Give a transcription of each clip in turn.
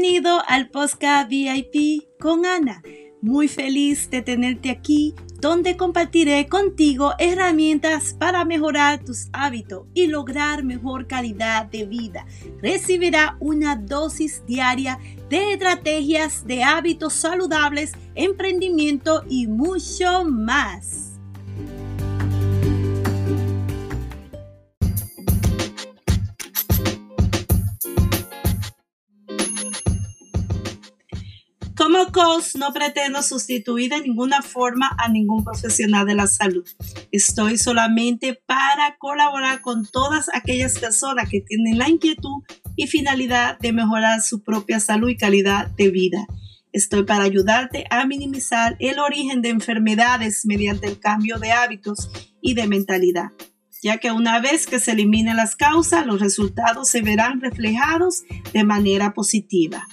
Bienvenido al Posca VIP con Ana. Muy feliz de tenerte aquí, donde compartiré contigo herramientas para mejorar tus hábitos y lograr mejor calidad de vida. Recibirá una dosis diaria de estrategias de hábitos saludables, emprendimiento y mucho más. Como coach no pretendo sustituir de ninguna forma a ningún profesional de la salud. Estoy solamente para colaborar con todas aquellas personas que tienen la inquietud y finalidad de mejorar su propia salud y calidad de vida. Estoy para ayudarte a minimizar el origen de enfermedades mediante el cambio de hábitos y de mentalidad, ya que una vez que se eliminen las causas, los resultados se verán reflejados de manera positiva.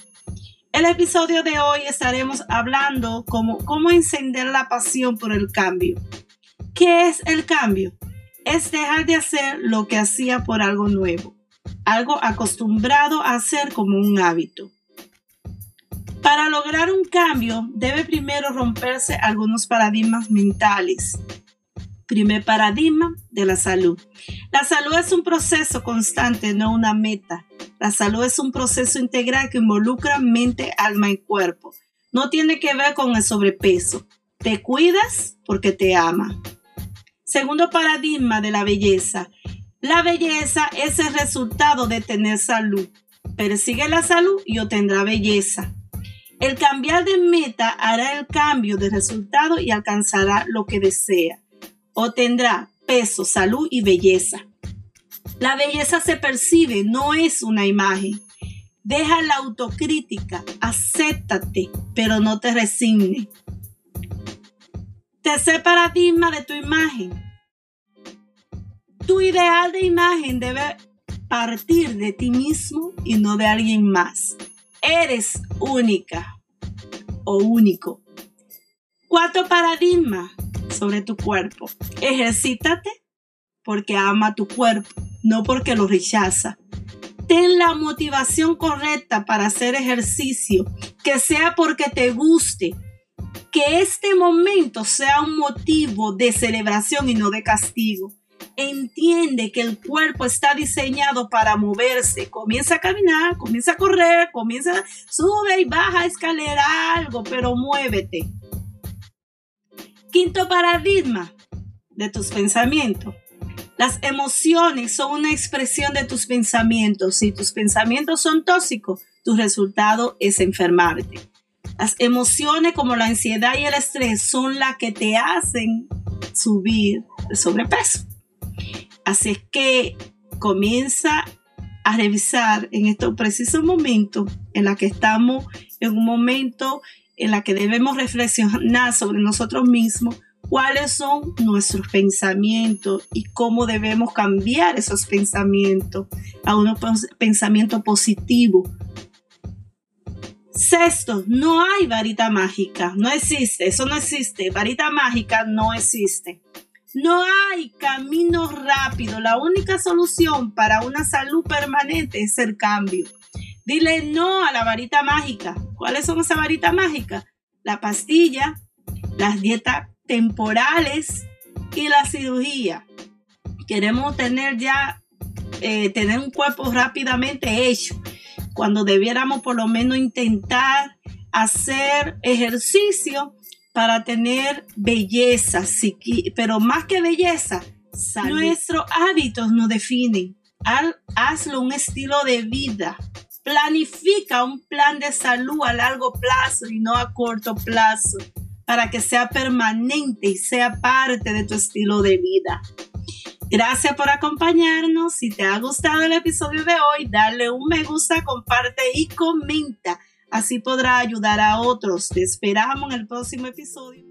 El episodio de hoy estaremos hablando como cómo encender la pasión por el cambio. ¿Qué es el cambio? Es dejar de hacer lo que hacía por algo nuevo, algo acostumbrado a hacer como un hábito. Para lograr un cambio debe primero romperse algunos paradigmas mentales. Primer paradigma de la salud. La salud es un proceso constante, no una meta. La salud es un proceso integral que involucra mente, alma y cuerpo. No tiene que ver con el sobrepeso. Te cuidas porque te ama. Segundo paradigma de la belleza. La belleza es el resultado de tener salud. Persigue la salud y obtendrá belleza. El cambiar de meta hará el cambio de resultado y alcanzará lo que desea. Obtendrá peso, salud y belleza. La belleza se percibe, no es una imagen. Deja la autocrítica, acéptate, pero no te resignes. Tercer paradigma de tu imagen. Tu ideal de imagen debe partir de ti mismo y no de alguien más. Eres única o único. Cuarto paradigma sobre tu cuerpo. Ejercítate porque ama tu cuerpo no porque lo rechaza. Ten la motivación correcta para hacer ejercicio, que sea porque te guste, que este momento sea un motivo de celebración y no de castigo. Entiende que el cuerpo está diseñado para moverse. Comienza a caminar, comienza a correr, comienza, sube y baja escalera, algo, pero muévete. Quinto paradigma de tus pensamientos. Las emociones son una expresión de tus pensamientos. Si tus pensamientos son tóxicos, tu resultado es enfermarte. Las emociones como la ansiedad y el estrés son las que te hacen subir de sobrepeso. Así es que comienza a revisar en estos precisos momentos en la que estamos en un momento en la que debemos reflexionar sobre nosotros mismos cuáles son nuestros pensamientos y cómo debemos cambiar esos pensamientos a un pensamiento positivo. Sexto, no hay varita mágica, no existe, eso no existe, varita mágica no existe. No hay camino rápido, la única solución para una salud permanente es el cambio. Dile no a la varita mágica. ¿Cuáles son esas varitas mágicas? La pastilla, las dietas temporales y la cirugía. Queremos tener ya, eh, tener un cuerpo rápidamente hecho, cuando debiéramos por lo menos intentar hacer ejercicio para tener belleza, pero más que belleza, nuestros hábitos nos definen. Hazlo un estilo de vida. Planifica un plan de salud a largo plazo y no a corto plazo para que sea permanente y sea parte de tu estilo de vida. Gracias por acompañarnos. Si te ha gustado el episodio de hoy, dale un me gusta, comparte y comenta. Así podrá ayudar a otros. Te esperamos en el próximo episodio.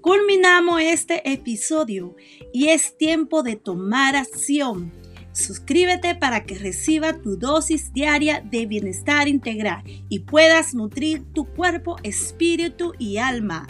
Culminamos este episodio y es tiempo de tomar acción. Suscríbete para que reciba tu dosis diaria de bienestar integral y puedas nutrir tu cuerpo, espíritu y alma.